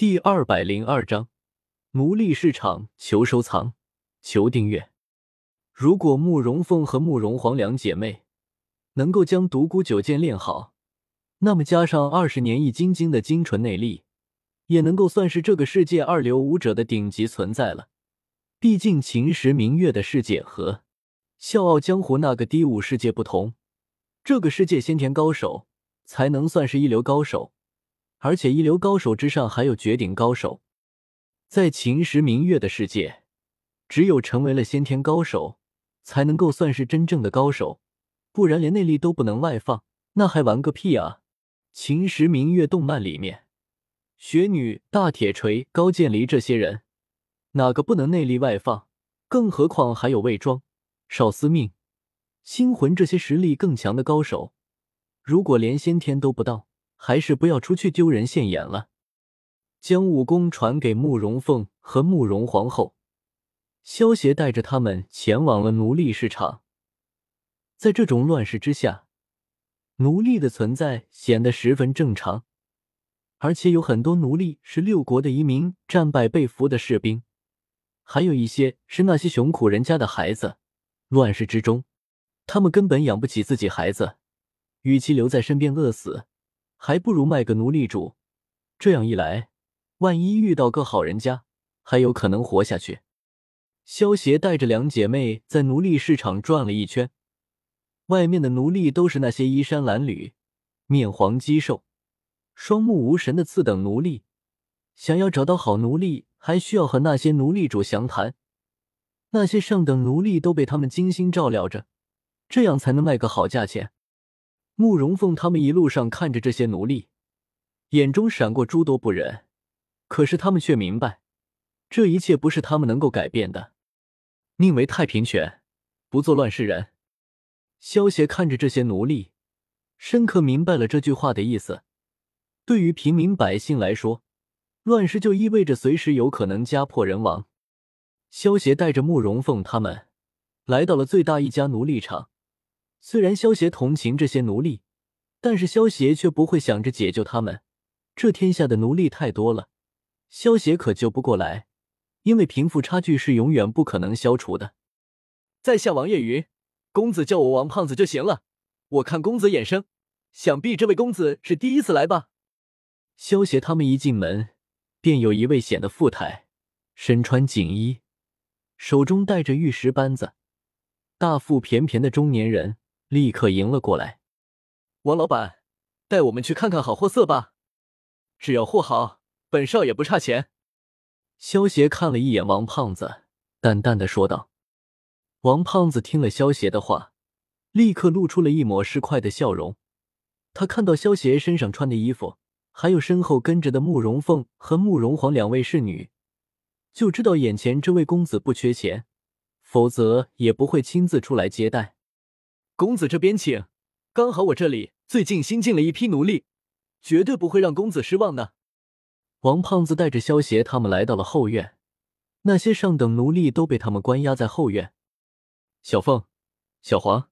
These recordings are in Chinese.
第二百零二章奴隶市场，求收藏，求订阅。如果慕容凤和慕容皇两姐妹能够将独孤九剑练好，那么加上二十年易筋经的精纯内力，也能够算是这个世界二流武者的顶级存在了。毕竟秦时明月的世界和笑傲江湖那个低武世界不同，这个世界先天高手才能算是一流高手。而且一流高手之上还有绝顶高手，在秦时明月的世界，只有成为了先天高手，才能够算是真正的高手，不然连内力都不能外放，那还玩个屁啊！秦时明月动漫里面，雪女、大铁锤、高渐离这些人，哪个不能内力外放？更何况还有魏庄、少司命、星魂这些实力更强的高手，如果连先天都不到。还是不要出去丢人现眼了。将武功传给慕容凤和慕容皇后，萧协带着他们前往了奴隶市场。在这种乱世之下，奴隶的存在显得十分正常，而且有很多奴隶是六国的移民战败被俘的士兵，还有一些是那些穷苦人家的孩子。乱世之中，他们根本养不起自己孩子，与其留在身边饿死。还不如卖个奴隶主，这样一来，万一遇到个好人家，还有可能活下去。萧协带着两姐妹在奴隶市场转了一圈，外面的奴隶都是那些衣衫褴褛、面黄肌瘦、双目无神的次等奴隶。想要找到好奴隶，还需要和那些奴隶主详谈。那些上等奴隶都被他们精心照料着，这样才能卖个好价钱。慕容凤他们一路上看着这些奴隶，眼中闪过诸多不忍。可是他们却明白，这一切不是他们能够改变的。宁为太平犬，不做乱世人。萧协看着这些奴隶，深刻明白了这句话的意思。对于平民百姓来说，乱世就意味着随时有可能家破人亡。萧协带着慕容凤他们来到了最大一家奴隶场。虽然萧协同情这些奴隶，但是萧协却不会想着解救他们。这天下的奴隶太多了，萧协可救不过来，因为贫富差距是永远不可能消除的。在下王叶云，公子叫我王胖子就行了。我看公子眼生，想必这位公子是第一次来吧？萧协他们一进门，便有一位显得富态、身穿锦衣、手中带着玉石扳子、大腹便便的中年人。立刻迎了过来，王老板，带我们去看看好货色吧。只要货好，本少爷不差钱。萧协看了一眼王胖子，淡淡的说道。王胖子听了萧协的话，立刻露出了一抹市侩的笑容。他看到萧协身上穿的衣服，还有身后跟着的慕容凤和慕容皇两位侍女，就知道眼前这位公子不缺钱，否则也不会亲自出来接待。公子这边请，刚好我这里最近新进了一批奴隶，绝对不会让公子失望的。王胖子带着萧协他们来到了后院，那些上等奴隶都被他们关押在后院。小凤、小黄，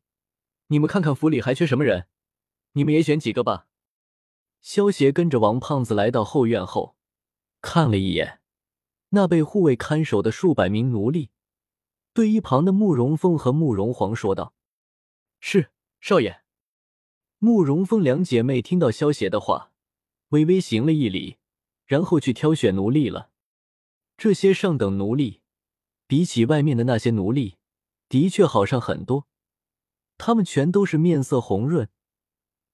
你们看看府里还缺什么人，你们也选几个吧。萧协跟着王胖子来到后院后，看了一眼那被护卫看守的数百名奴隶，对一旁的慕容凤和慕容皇说道。是少爷。慕容峰两姐妹听到萧协的话，微微行了一礼，然后去挑选奴隶了。这些上等奴隶，比起外面的那些奴隶，的确好上很多。他们全都是面色红润，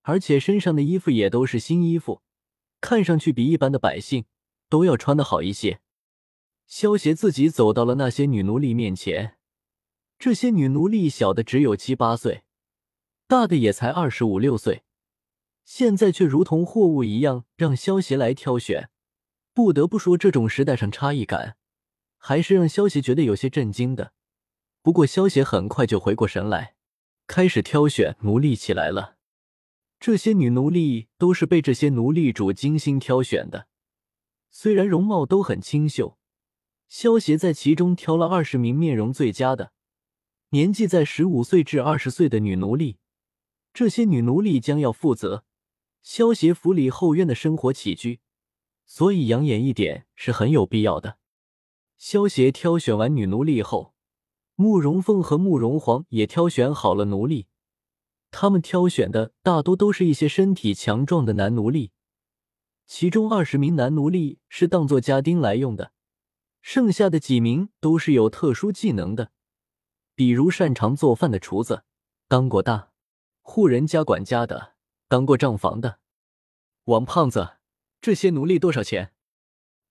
而且身上的衣服也都是新衣服，看上去比一般的百姓都要穿的好一些。萧协自己走到了那些女奴隶面前，这些女奴隶小的只有七八岁。大的也才二十五六岁，现在却如同货物一样让萧协来挑选。不得不说，这种时代上差异感，还是让萧协觉得有些震惊的。不过，萧协很快就回过神来，开始挑选奴隶起来了。这些女奴隶都是被这些奴隶主精心挑选的，虽然容貌都很清秀，萧协在其中挑了二十名面容最佳的，年纪在十五岁至二十岁的女奴隶。这些女奴隶将要负责萧协府里后院的生活起居，所以养眼一点是很有必要的。萧协挑选完女奴隶后，慕容凤和慕容皇也挑选好了奴隶。他们挑选的大多都是一些身体强壮的男奴隶，其中二十名男奴隶是当做家丁来用的，剩下的几名都是有特殊技能的，比如擅长做饭的厨子，当过大户人家管家的，当过账房的。王胖子，这些奴隶多少钱？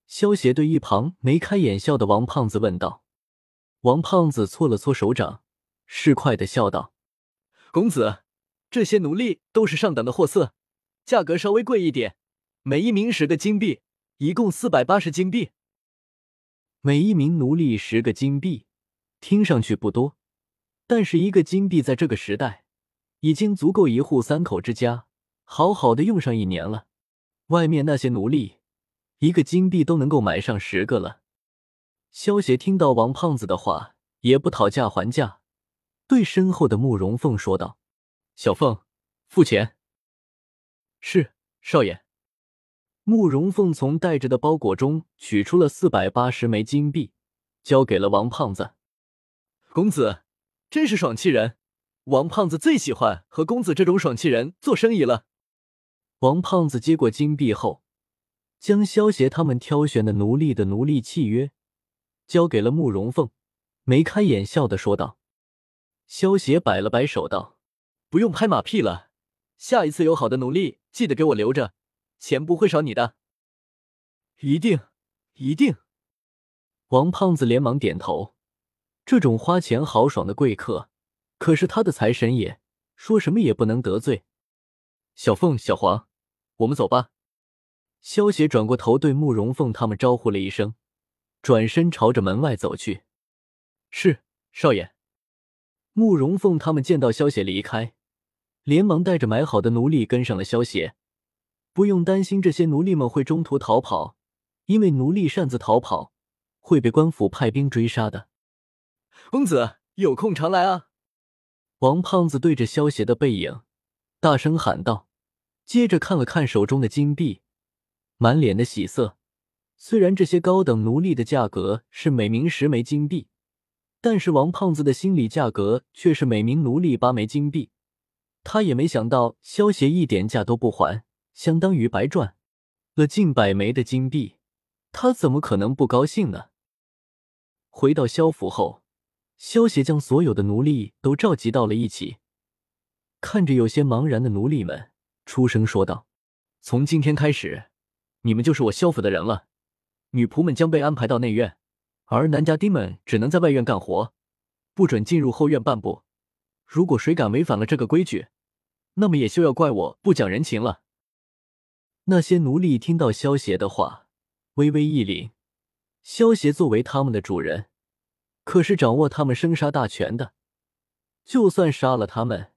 萧协对一旁眉开眼笑的王胖子问道。王胖子搓了搓手掌，市侩的笑道：“公子。”这些奴隶都是上等的货色，价格稍微贵一点，每一名十个金币，一共四百八十金币。每一名奴隶十个金币，听上去不多，但是一个金币在这个时代，已经足够一户三口之家好好的用上一年了。外面那些奴隶，一个金币都能够买上十个了。萧协听到王胖子的话，也不讨价还价，对身后的慕容凤说道。小凤，付钱。是少爷。慕容凤从带着的包裹中取出了四百八十枚金币，交给了王胖子。公子真是爽气人，王胖子最喜欢和公子这种爽气人做生意了。王胖子接过金币后，将萧协他们挑选的奴隶的奴隶契约交给了慕容凤，眉开眼笑的说道。萧协摆了摆手道。不用拍马屁了，下一次有好的奴隶，记得给我留着，钱不会少你的。一定，一定。王胖子连忙点头。这种花钱豪爽的贵客，可是他的财神爷，说什么也不能得罪。小凤、小黄，我们走吧。萧协转过头对慕容凤他们招呼了一声，转身朝着门外走去。是，少爷。慕容凤他们见到萧协离开。连忙带着买好的奴隶跟上了萧协，不用担心这些奴隶们会中途逃跑，因为奴隶擅自逃跑会被官府派兵追杀的。公子有空常来啊！王胖子对着萧协的背影大声喊道，接着看了看手中的金币，满脸的喜色。虽然这些高等奴隶的价格是每名十枚金币，但是王胖子的心理价格却是每名奴隶八枚金币。他也没想到，萧协一点价都不还，相当于白赚了近百枚的金币，他怎么可能不高兴呢？回到萧府后，萧协将所有的奴隶都召集到了一起，看着有些茫然的奴隶们，出声说道：“从今天开始，你们就是我萧府的人了。女仆们将被安排到内院，而男家丁们只能在外院干活，不准进入后院半步。如果谁敢违反了这个规矩，那么也休要怪我不讲人情了。那些奴隶听到萧协的话，微微一凛。萧协作为他们的主人，可是掌握他们生杀大权的，就算杀了他们，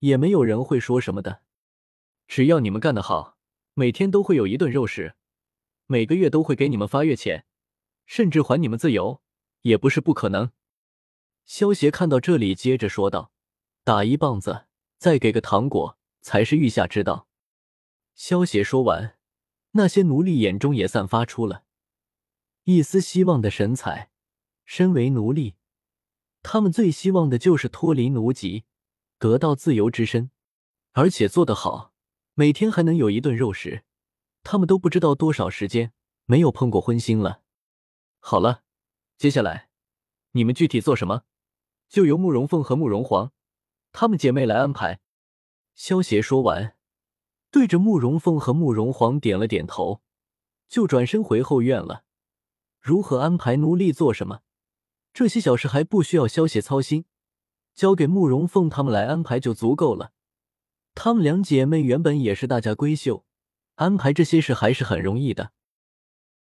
也没有人会说什么的。只要你们干得好，每天都会有一顿肉食，每个月都会给你们发月钱，甚至还你们自由，也不是不可能。萧协看到这里，接着说道：“打一棒子。”再给个糖果才是御下之道。萧协说完，那些奴隶眼中也散发出了一丝希望的神采。身为奴隶，他们最希望的就是脱离奴籍，得到自由之身，而且做得好，每天还能有一顿肉食。他们都不知道多少时间没有碰过荤腥了。好了，接下来你们具体做什么，就由慕容凤和慕容皇。她们姐妹来安排。萧协说完，对着慕容凤和慕容皇点了点头，就转身回后院了。如何安排奴隶做什么，这些小事还不需要萧协操心，交给慕容凤他们来安排就足够了。她们两姐妹原本也是大家闺秀，安排这些事还是很容易的。